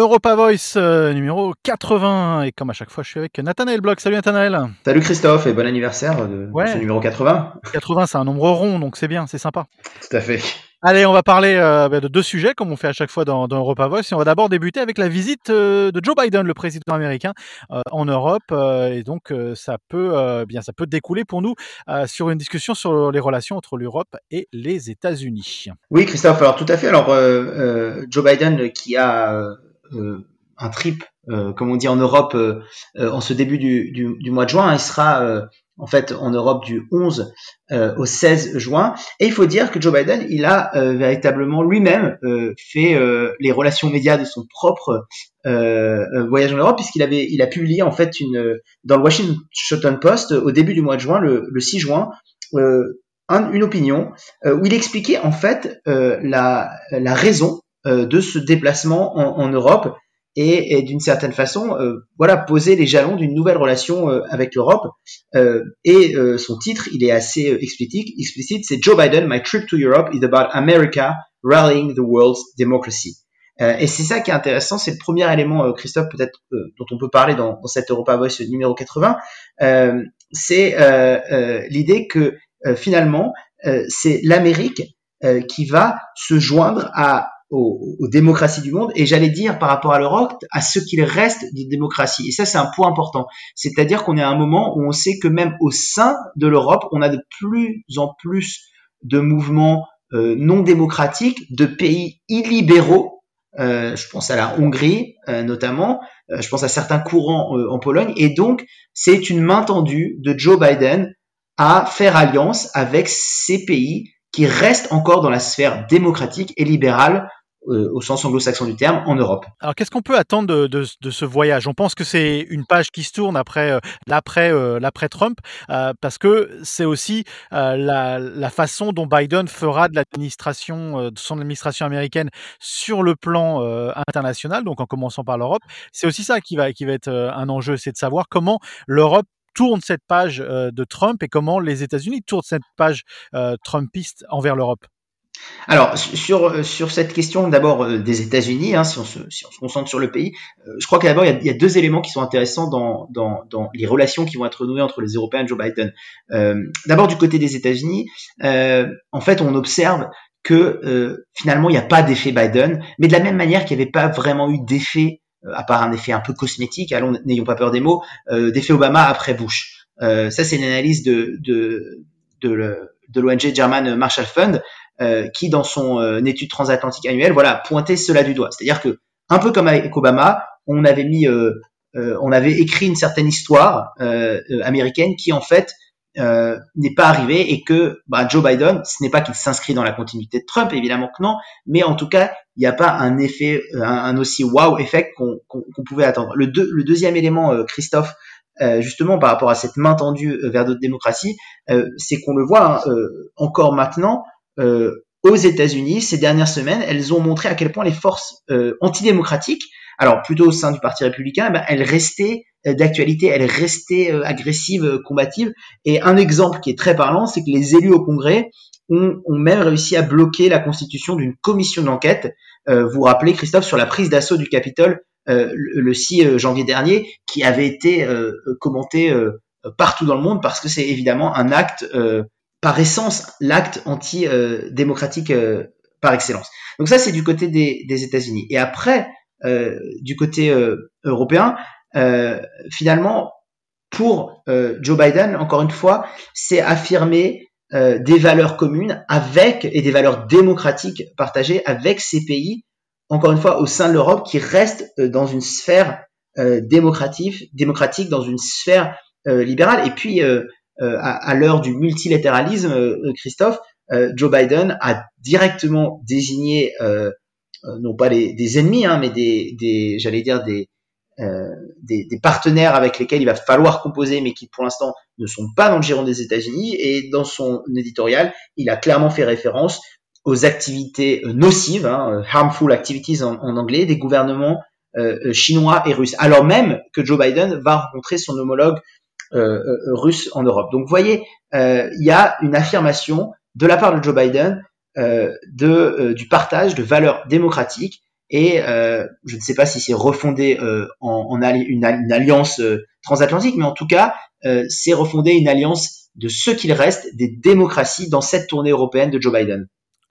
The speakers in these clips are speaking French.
Europa Voice euh, numéro 80. Et comme à chaque fois, je suis avec Nathanaël Bloch. Salut Nathanaël. Salut Christophe et bon anniversaire de ce numéro 80. 80, c'est un nombre rond, donc c'est bien, c'est sympa. Tout à fait. Allez, on va parler euh, bah, de deux sujets, comme on fait à chaque fois dans, Europa Voice. Et on va d'abord débuter avec la visite euh, de Joe Biden, le président américain, euh, en Europe. et donc, ça peut, bien, ça peut découler pour nous sur une discussion sur les relations entre l'Europe et les États-Unis. Oui, Christophe. Alors, tout à fait. Alors, Joe Biden, qui a un trip, comme on dit en Europe, en ce début du, du, mois de juin, il sera en fait en Europe du 11 euh, au 16 juin. Et il faut dire que Joe Biden, il a euh, véritablement lui-même euh, fait les relations médias de son propre voyage en Europe, puisqu'il avait, il a publié en fait une dans le Washington Post au début du mois de juin, le, 6 juin, une opinion où il expliquait en fait la, la raison de ce déplacement en, Europe et, d'une certaine façon, euh, voilà, poser les jalons d'une nouvelle relation euh, avec l'Europe. Euh, et son titre, il est assez explicite. C'est Joe Biden, My Trip to Europe is about America rallying the world's democracy. et c'est ça qui est intéressant, c'est le premier élément, Christophe, peut-être dont on peut parler dans, dans Europa Voice numéro 80. c'est l'idée que finalement, c'est l'Amérique qui va se joindre à aux, démocraties du monde et j'allais dire par rapport à l'Europe à ce qu'il reste de démocratie. Et ça, c'est un point important. C'est-à-dire qu'on est à un moment où on sait que même au sein de l'Europe, on a de plus en plus de mouvements euh, non démocratiques, de pays illibéraux. Euh, je pense à la Hongrie euh, notamment, je pense à certains courants en Pologne. Et donc, c'est une main tendue de Joe Biden à faire alliance avec ces pays qui restent encore dans la sphère démocratique et libérale euh, au sens anglo-saxon du terme, en Europe. Alors qu'est-ce qu'on peut attendre de, de, de, ce voyage? On pense que c'est une page qui se tourne après euh, l'après euh, Trump, parce que c'est aussi la, la, façon dont Biden fera de l'administration, de son administration américaine sur le plan international, donc en commençant par l'Europe. C'est aussi ça qui va qui va être un enjeu, c'est de savoir comment l'Europe tourne cette page de Trump et comment les États-Unis tournent cette page Trumpiste envers l'Europe. Alors sur sur cette question d'abord euh, des États-Unis, hein, si, on se, si on se concentre sur le pays, euh, je crois qu'abord il, il, y a deux éléments qui sont intéressants dans, dans, dans, les relations qui vont être nouées entre les Européens et Joe Biden. Euh, d'abord du côté des États-Unis, en fait on observe que finalement il n'y a pas d'effet Biden, mais de la même manière qu'il n'y avait pas vraiment eu d'effet, à part un effet un peu cosmétique, allons n'ayons pas peur des mots, d'effet Obama après Bush. ça c'est une analyse de de de, de l'ONG German Marshall Fund euh, qui, dans son euh, étude transatlantique annuelle, voilà, pointait cela du doigt. C'est-à-dire que, un peu comme avec Obama, on avait mis, euh, on avait écrit une certaine histoire américaine qui, en fait, n'est pas arrivée et que bah, Joe Biden, ce n'est pas qu'il s'inscrit dans la continuité de Trump, évidemment que non, mais en tout cas, il n'y a pas un effet, un, aussi wow effect qu'on pouvait attendre. Le, le deuxième élément, Christophe, justement par rapport à cette main tendue vers d'autres démocraties, c'est qu'on le voit hein, encore maintenant, euh, aux États-Unis ces dernières semaines, elles ont montré à quel point les forces euh, antidémocratiques, alors plutôt au sein du Parti républicain, eh ben, elles restaient euh, d'actualité, elles restaient agressives, combatives. Et un exemple qui est très parlant, c'est que les élus au Congrès ont, ont même réussi à bloquer la constitution d'une commission d'enquête. vous vous rappelez, Christophe, sur la prise d'assaut du Capitole le, le 6 janvier dernier, qui avait été commenté partout dans le monde parce que c'est évidemment un acte par essence l'acte anti-démocratique euh, par excellence. Donc ça, c'est du côté des, des États-Unis. Et après, euh, du côté euh, européen, finalement, pour Joe Biden, encore une fois, c'est affirmer des valeurs communes avec et des valeurs démocratiques partagées avec ces pays, encore une fois, au sein de l'Europe, qui restent dans une sphère démocratique, démocratique, dans une sphère libérale. Et puis, euh, à, l'heure du multilatéralisme, euh, euh, Christophe, Joe Biden a directement désigné non pas des ennemis, hein, mais des, des j'allais dire des, des, des, partenaires avec lesquels il va falloir composer, mais qui pour l'instant ne sont pas dans le giron des États-Unis. Et dans son éditorial, il a clairement fait référence aux activités nocives, hein, harmful activities en, en, anglais, des gouvernements euh, chinois et russes. Alors même que Joe Biden va rencontrer son homologue euh, euh, russe en Europe. Donc vous voyez, euh, il y a une affirmation de la part de Joe Biden de, du partage de valeurs démocratiques et je ne sais pas si c'est refondé en, en une, alliance transatlantique, mais en tout cas, c'est refondé une alliance de ce qu'il reste des démocraties dans cette tournée européenne de Joe Biden.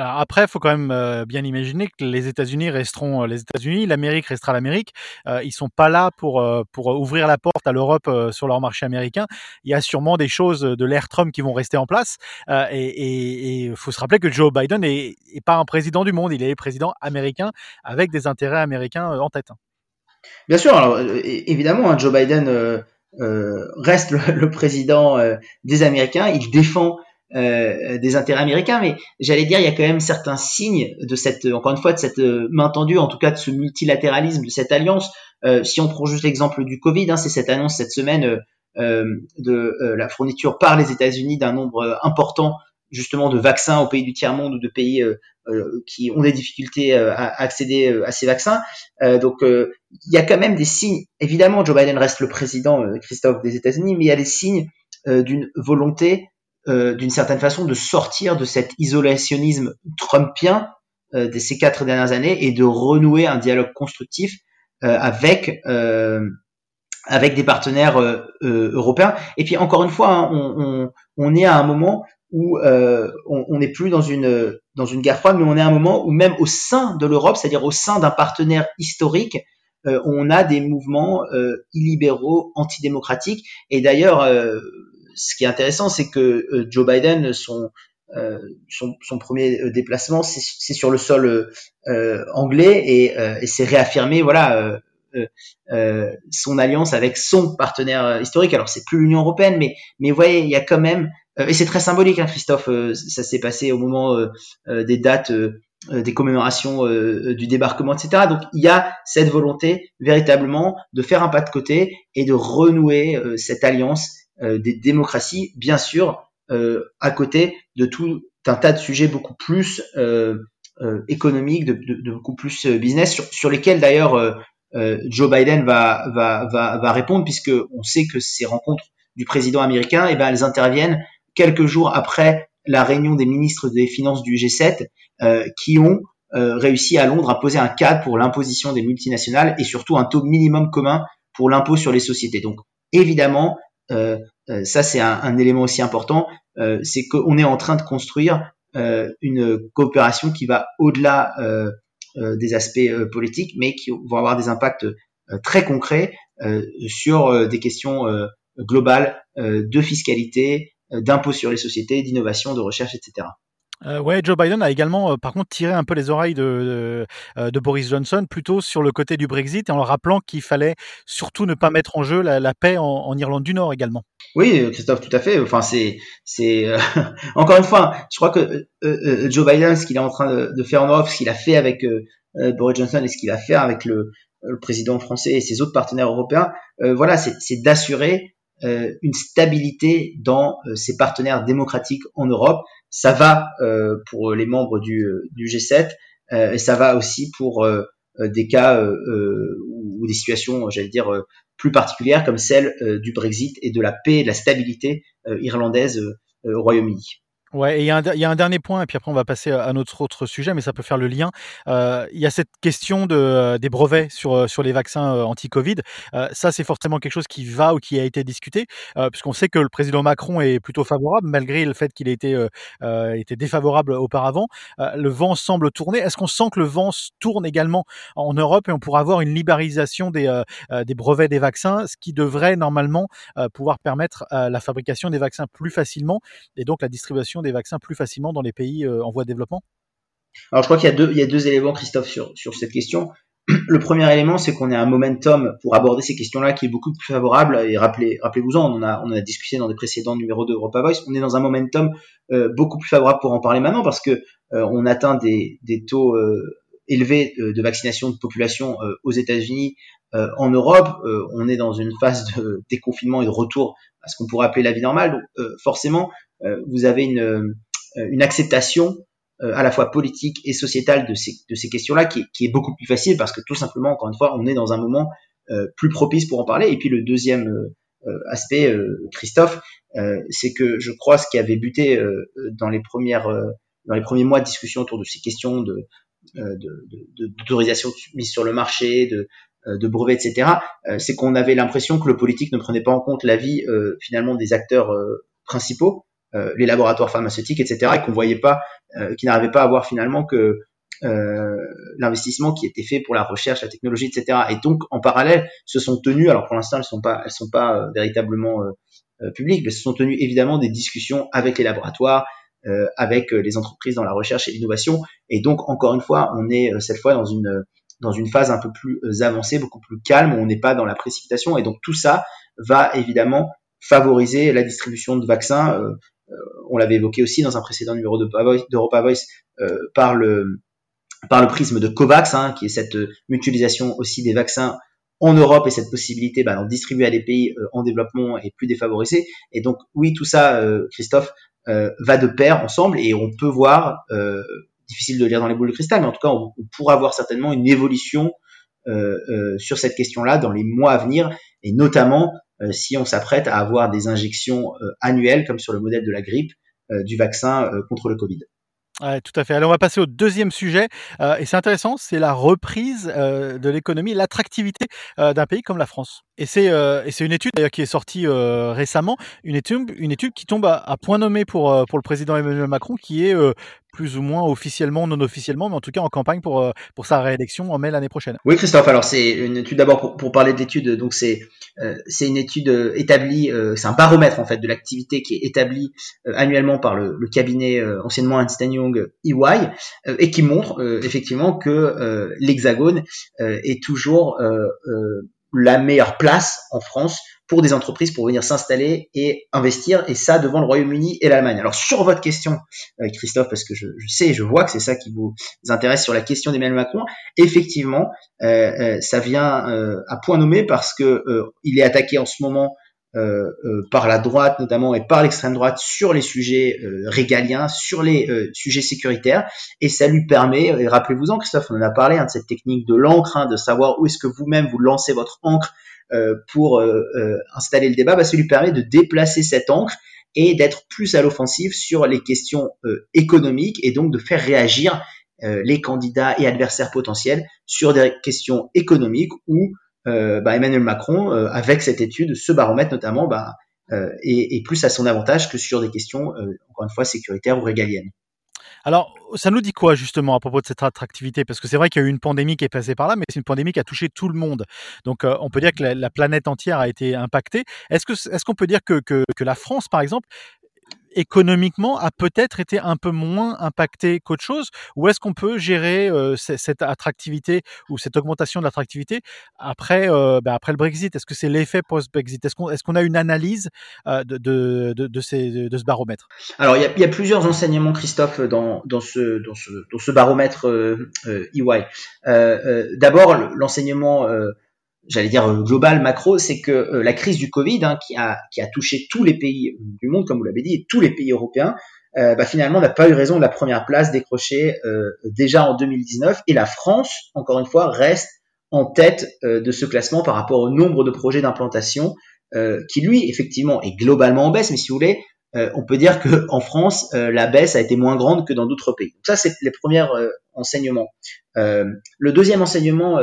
Après, il faut quand même euh, bien imaginer que les États-Unis resteront euh, les États-Unis, l'Amérique restera l'Amérique. Euh, ils sont pas là pour pour ouvrir la porte à l'Europe sur leur marché américain. Il y a sûrement des choses de l'ère Trump qui vont rester en place. et il faut se rappeler que Joe Biden est, est, pas un président du monde, il est président américain avec des intérêts américains en tête. Bien sûr, évidemment, hein, Joe Biden reste le président des Américains. Il défend euh, des intérêts américains, mais j'allais dire il y a quand même certains signes de cette, encore une fois, de cette euh, main tendue, en tout cas de ce multilatéralisme, de cette alliance. Euh, si on prend juste l'exemple du Covid, hein, c'est cette annonce cette semaine de la fourniture par les États-Unis d'un nombre important justement de vaccins aux pays du tiers monde ou de pays qui ont des difficultés à accéder à ces vaccins. donc il y a quand même des signes. Évidemment, Joe Biden reste le président Christophe des États-Unis, mais il y a des signes d'une volonté euh, d'une certaine façon de sortir de cet isolationnisme trumpien euh, de ces quatre dernières années et de renouer un dialogue constructif euh, avec avec des partenaires européens. Et puis encore une fois, hein, on, on, on, est à un moment où on n'est plus dans une dans une guerre froide, mais on est à un moment où même au sein de l'Europe, c'est-à-dire au sein d'un partenaire historique, on a des mouvements illibéraux, antidémocratiques. Et d'ailleurs, ce qui est intéressant, c'est que euh, Joe Biden, son, euh, son, premier euh, déplacement, c'est sur le sol anglais et, c'est réaffirmé, voilà, son alliance avec son partenaire historique. Alors c'est plus l'Union européenne, mais mais vous voyez, il y a quand même et c'est très symbolique, hein, Christophe. ça s'est passé au moment des dates des commémorations du débarquement, etc. Donc il y a cette volonté véritablement de faire un pas de côté et de renouer cette alliance des démocraties, bien sûr, euh, à côté de tout un tas de sujets beaucoup plus euh, économiques, de, de, beaucoup plus business, sur, sur lesquels d'ailleurs Joe Biden va, va, va, va répondre, puisque on sait que ces rencontres du président américain, eh ben, elles interviennent quelques jours après la réunion des ministres des Finances du G7, euh, qui ont euh, réussi à Londres à poser un cadre pour l'imposition des multinationales et surtout un taux minimum commun pour l'impôt sur les sociétés. Donc évidemment, euh, euh, ça c'est un, élément aussi important, euh, c'est qu'on est en train de construire une coopération qui va au-delà des aspects politiques, mais qui vont avoir des impacts très concrets sur des questions globales de fiscalité, d'impôt sur les sociétés, d'innovation, de recherche, etc. Euh, ouais, Joe Biden a également, euh, par contre, tiré un peu les oreilles de, de, euh, de, Boris Johnson, plutôt sur le côté du Brexit, en le rappelant qu'il fallait surtout ne pas mettre en jeu la, la paix en, en, Irlande du Nord également. Oui, Christophe, tout à fait. Enfin, c'est, c'est euh, encore une fois, je crois que Joe Biden, ce qu'il est en train de, de, faire en Europe, ce qu'il a fait avec Boris Johnson et ce qu'il va faire avec le, le, président français et ses autres partenaires européens, voilà, c'est d'assurer une stabilité dans ses partenaires démocratiques en Europe ça va euh, pour les membres du, du G7 euh, et ça va aussi pour euh, des cas ou des situations, j'allais dire, plus particulières comme celle du Brexit et de la paix et de la stabilité irlandaise au Royaume-Uni. Ouais, et il y, y, a un dernier point, et puis après on va passer à notre autre sujet, mais ça peut faire le lien. Euh, il y a cette question de, euh, des brevets sur, euh, sur les vaccins euh, anti-Covid. Euh, ça, c'est forcément quelque chose qui va ou qui a été discuté, puisqu'on sait que le président Macron est plutôt favorable, malgré le fait qu'il ait été, été défavorable auparavant. le vent semble tourner. Est-ce qu'on sent que le vent tourne également en Europe et on pourra avoir une libéralisation des, des brevets des vaccins, ce qui devrait normalement pouvoir permettre la fabrication des vaccins plus facilement et donc la distribution des vaccins plus facilement dans les pays euh, en voie de développement? Alors je crois qu'il y a deux, il y a deux éléments, Christophe, sur, sur cette question. Le premier élément, c'est qu'on est un momentum pour aborder ces questions-là qui est beaucoup plus favorable. Et rappelez, rappelez-vous-en, on a, on a discuté dans des précédents numéros de Europa Voice. On est dans un momentum euh, beaucoup plus favorable pour en parler maintenant parce que euh, on atteint des, des taux élevés de vaccination de population aux États-Unis, en Europe. on est dans une phase de déconfinement et de retour à ce qu'on pourrait appeler la vie normale. Donc, forcément, euh, vous avez une, euh, une acceptation euh, à la fois politique et sociétale de ces, de ces questions-là qui, qui, est beaucoup plus facile parce que tout simplement, encore une fois, on est dans un moment plus propice pour en parler. Et puis le deuxième aspect, Christophe, c'est que je crois ce qui avait buté dans les premières dans les premiers mois de discussion autour de ces questions de d'autorisation de, mise sur le marché, de, de brevets, etc., c'est qu'on avait l'impression que le politique ne prenait pas en compte l'avis finalement des acteurs principaux, les laboratoires pharmaceutiques, etc., et qu'on voyait pas, qui n'arrivait pas à voir finalement que euh, l'investissement qui était fait pour la recherche, la technologie, etc. Et donc en parallèle, se sont tenues, alors pour l'instant elles sont pas, elles sont pas euh, véritablement euh, publiques, mais se sont tenues évidemment des discussions avec les laboratoires, avec les entreprises dans la recherche et l'innovation. Et donc encore une fois, on est cette fois dans une dans une phase un peu plus avancée, beaucoup plus calme, on n'est pas dans la précipitation. Et donc tout ça va évidemment favoriser la distribution de vaccins. on l'avait évoqué aussi dans un précédent numéro d'Europa Voice, euh, par le par le prisme de COVAX, hein, qui est cette euh, mutualisation aussi des vaccins en Europe et cette possibilité bah, d'en distribuer à des pays euh, en développement et plus défavorisés. Et donc oui, tout ça, euh, Christophe, va de pair ensemble et on peut voir, difficile de lire dans les boules de cristal, mais en tout cas, on, pourra voir certainement une évolution sur cette question-là dans les mois à venir, et notamment si on s'apprête à avoir des injections annuelles, comme sur le modèle de la grippe, du vaccin contre le Covid. Ouais, tout à fait. Alors on va passer au deuxième sujet, euh, et c'est intéressant, c'est la reprise euh, de l'économie, l'attractivité euh, d'un pays comme la France. Et c'est une étude d'ailleurs qui est sortie récemment, une étude une étude qui tombe à, point nommé pour pour le président Emmanuel Macron, qui est plus ou moins officiellement, non officiellement, mais en tout cas en campagne pour, euh, pour sa réélection en mai l'année prochaine. Oui, Christophe, alors c'est une étude d'abord pour, parler de l'étude, donc c'est euh, une étude euh, établie, c'est un baromètre en fait de l'activité qui est établi annuellement par le, le cabinet anciennement Einstein Young EY et qui montre effectivement que l'Hexagone est toujours la meilleure place en France pour des entreprises pour venir s'installer et investir, et ça devant le Royaume-Uni et l'Allemagne. Alors sur votre question, euh, Christophe, parce que je, je sais, je vois que c'est ça qui vous intéresse sur la question d'Emmanuel Macron, effectivement, euh, euh, ça vient à point nommé parce que il est attaqué en ce moment euh, par la droite notamment et par l'extrême droite sur les sujets régaliens, sur les sujets sécuritaires, et ça lui permet, rappelez-vous-en Christophe, on en a parlé hein, de cette technique de l'encre, hein, de savoir où est-ce que vous-même vous lancez votre encre euh, pour euh, euh, installer le débat, bah, ça lui permet de déplacer cette encre et d'être plus à l'offensive sur les questions économiques et donc de faire réagir les candidats et adversaires potentiels sur des questions économiques où bah, Emmanuel Macron, avec cette étude, ce baromètre notamment, bah, est, est, plus à son avantage que sur des questions, encore une fois, sécuritaires ou régaliennes. Alors, ça nous dit quoi justement à propos de cette attractivité? Parce que c'est vrai qu'il y a eu une pandémie qui est passée par là, mais c'est une pandémie qui a touché tout le monde. Donc, euh, on peut dire que la, planète entière a été impactée. Est-ce que est-ce qu'on peut dire que, que, que la France, par exemple, économiquement a peut-être été un peu moins impacté qu'autre chose? Ou est-ce qu'on peut gérer euh, cette attractivité ou cette augmentation de l'attractivité après, euh, bah, après le Brexit? Est-ce que c'est l'effet post-Brexit? Est-ce qu'on a une analyse euh, de, de, de, ce baromètre? Alors, il y a, y a, plusieurs enseignements, Christophe, dans, dans, ce, dans, ce, dans ce baromètre EY. E d'abord, l'enseignement j'allais dire euh, global, macro, c'est que euh, la crise du Covid, hein, qui, a, qui a touché tous les pays du monde, comme vous l'avez dit, et tous les pays européens, euh, bah, finalement n'a pas eu raison de la première place décrochée déjà en 2019. Et la France, encore une fois, reste en tête de ce classement par rapport au nombre de projets d'implantation, qui lui, effectivement, est globalement en baisse, mais si vous voulez, euh, on peut dire que en France, euh, la baisse a été moins grande que dans d'autres pays. Ça, c'est les premiers euh, enseignements. le deuxième enseignement,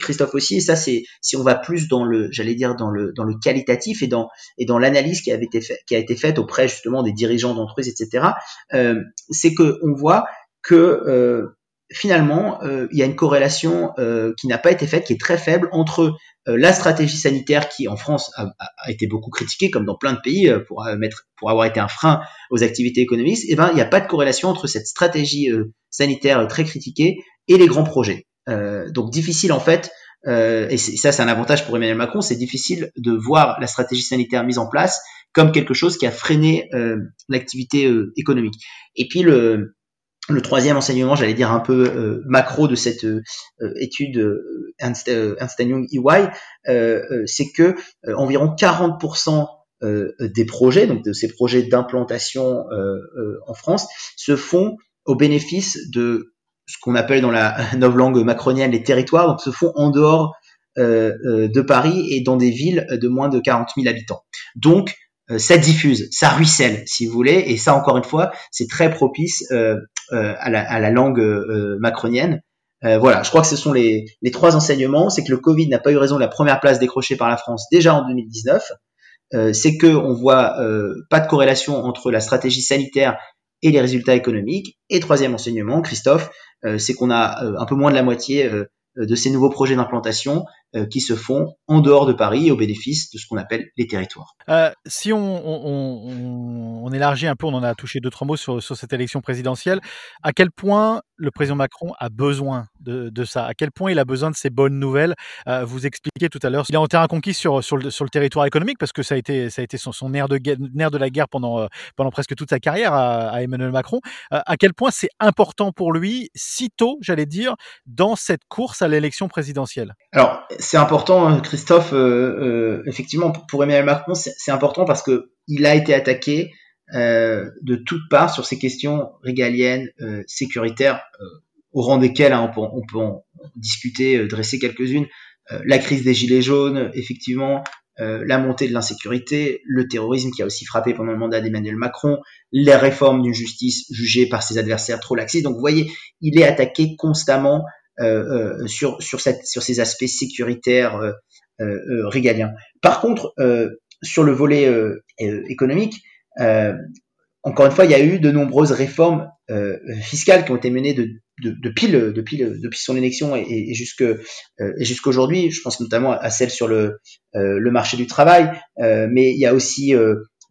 Christophe aussi, et ça, c'est si on va plus dans le, j'allais dire dans le dans le qualitatif et dans et dans l'analyse qui avait été qui a été faite auprès justement des dirigeants d'entreprises, etc. c'est que on voit que finalement, il y a une corrélation qui n'a pas été faite, qui est très faible entre euh, la stratégie sanitaire qui en France a, été beaucoup critiquée, comme dans plein de pays, euh, pour, mettre, pour avoir été un frein aux activités économiques, et eh ben, il n'y a pas de corrélation entre cette stratégie euh, sanitaire très critiquée et les grands projets. donc difficile en fait, et ça c'est un avantage pour Emmanuel Macron, c'est difficile de voir la stratégie sanitaire mise en place comme quelque chose qui a freiné l'activité économique. Et puis le, le troisième enseignement, j'allais dire un peu euh, macro de cette euh, étude euh, Ernst, Young EY, c'est que environ 40% des projets, donc de ces projets d'implantation en France, se font au bénéfice de ce qu'on appelle dans la novlangue macronienne les territoires, donc se font en dehors de Paris et dans des villes de moins de 40 000 habitants. Donc ça diffuse, ça ruisselle, si vous voulez, et ça encore une fois, c'est très propice euh, à, la, à, la, langue euh, macronienne voilà, je crois que ce sont les, les trois enseignements. C'est que le Covid n'a pas eu raison de la première place décrochée par la France déjà en 2019. c'est que on voit pas de corrélation entre la stratégie sanitaire et les résultats économiques. Et troisième enseignement, Christophe, c'est qu'on a un peu moins de la moitié de ces nouveaux projets d'implantation euh, qui se font en dehors de Paris au bénéfice de ce qu'on appelle les territoires. Euh, si on, on, on, élargit un peu, on en a touché deux trois mots sur, sur, cette élection présidentielle. À quel point le président Macron a besoin de, de ça? À quel point il a besoin de ces bonnes nouvelles? Euh, Vous expliquez tout à l'heure, il est en terrain conquis sur, sur, le, sur le territoire économique parce que ça a été ça a été son, son nerf de nerf de la guerre pendant pendant presque toute sa carrière à, à Emmanuel Macron. à quel point c'est important pour lui, si tôt, j'allais dire, dans cette course à l'élection présidentielle? Alors c'est important, hein, Christophe. Euh, euh, effectivement, pour Emmanuel Macron, c'est important parce que il a été attaqué euh, de toutes parts sur ces questions régaliennes, sécuritaires, au rang desquelles hein, on, peut, en discuter, dresser quelques-unes. la crise des gilets jaunes, effectivement, la montée de l'insécurité, le terrorisme qui a aussi frappé pendant le mandat d'Emmanuel Macron, les réformes d'une justice jugée par ses adversaires trop laxistes. Donc vous voyez, il est attaqué constamment euh, euh, sur, sur, cette, sur ces aspects sécuritaires euh, régaliens. Par contre, sur le volet économique, encore une fois, il y a eu de nombreuses réformes fiscales qui ont été menées de, de, depuis, le, depuis, le, depuis son élection et, et jusque et jusqu'aujourd'hui. Je pense notamment à celle sur le, le marché du travail, mais il y a aussi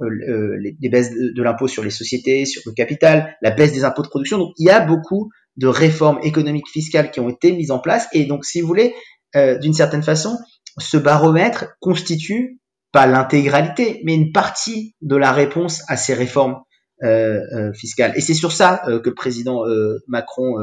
les, les, baisses de, de l'impôt sur les sociétés, sur le capital, la baisse des impôts de production. Donc il y a beaucoup de réformes économiques fiscales qui ont été mises en place. Et donc, si vous voulez, euh, d'une certaine façon, ce baromètre constitue pas l'intégralité, mais une partie de la réponse à ces réformes euh, euh, fiscales. Et c'est sur ça que le président Macron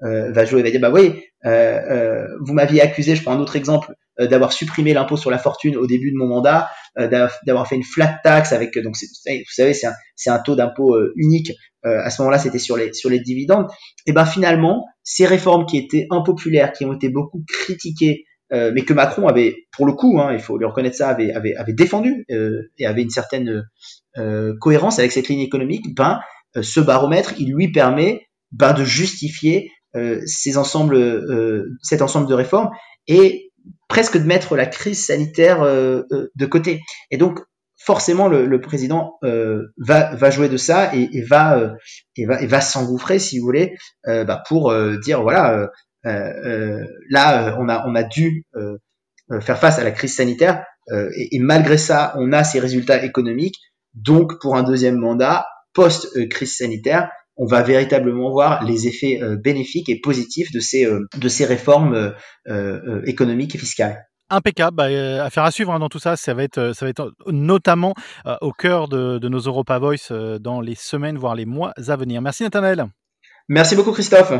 va jouer. Il va dire, bah oui, vous m'aviez accusé, je prends un autre exemple, d'avoir supprimé l'impôt sur la fortune au début de mon mandat, d'avoir fait une flat tax avec, donc vous savez, c'est un, un, taux d'impôt unique euh, à ce moment-là, c'était sur les sur les dividendes. Et ben finalement, ces réformes qui étaient impopulaires, qui ont été beaucoup critiquées, euh, mais que Macron avait, pour le coup, hein, il faut lui reconnaître ça, avait avait, défendu euh, et avait une certaine cohérence avec cette ligne économique. Ben ce baromètre, il lui permet ben, de justifier ces ensembles, cet ensemble de réformes et presque de mettre la crise sanitaire de côté. Et donc forcément le, président euh, va, va jouer de ça et, va, euh, et va, va s'engouffrer, si vous voulez, euh, bah, pour euh, dire voilà, euh, là on a, on a dû faire face à la crise sanitaire et, et, malgré ça on a ces résultats économiques. Donc pour un deuxième mandat post crise sanitaire, on va véritablement voir les effets bénéfiques et positifs de ces, de ces réformes économiques et fiscales. Impeccable, bah, euh, affaire à suivre hein, dans tout ça. Ça va être, euh, ça va être notamment euh, au cœur de, de, nos Europa Voice dans les semaines, voire les mois à venir. Merci Nathanaël. Merci beaucoup Christophe.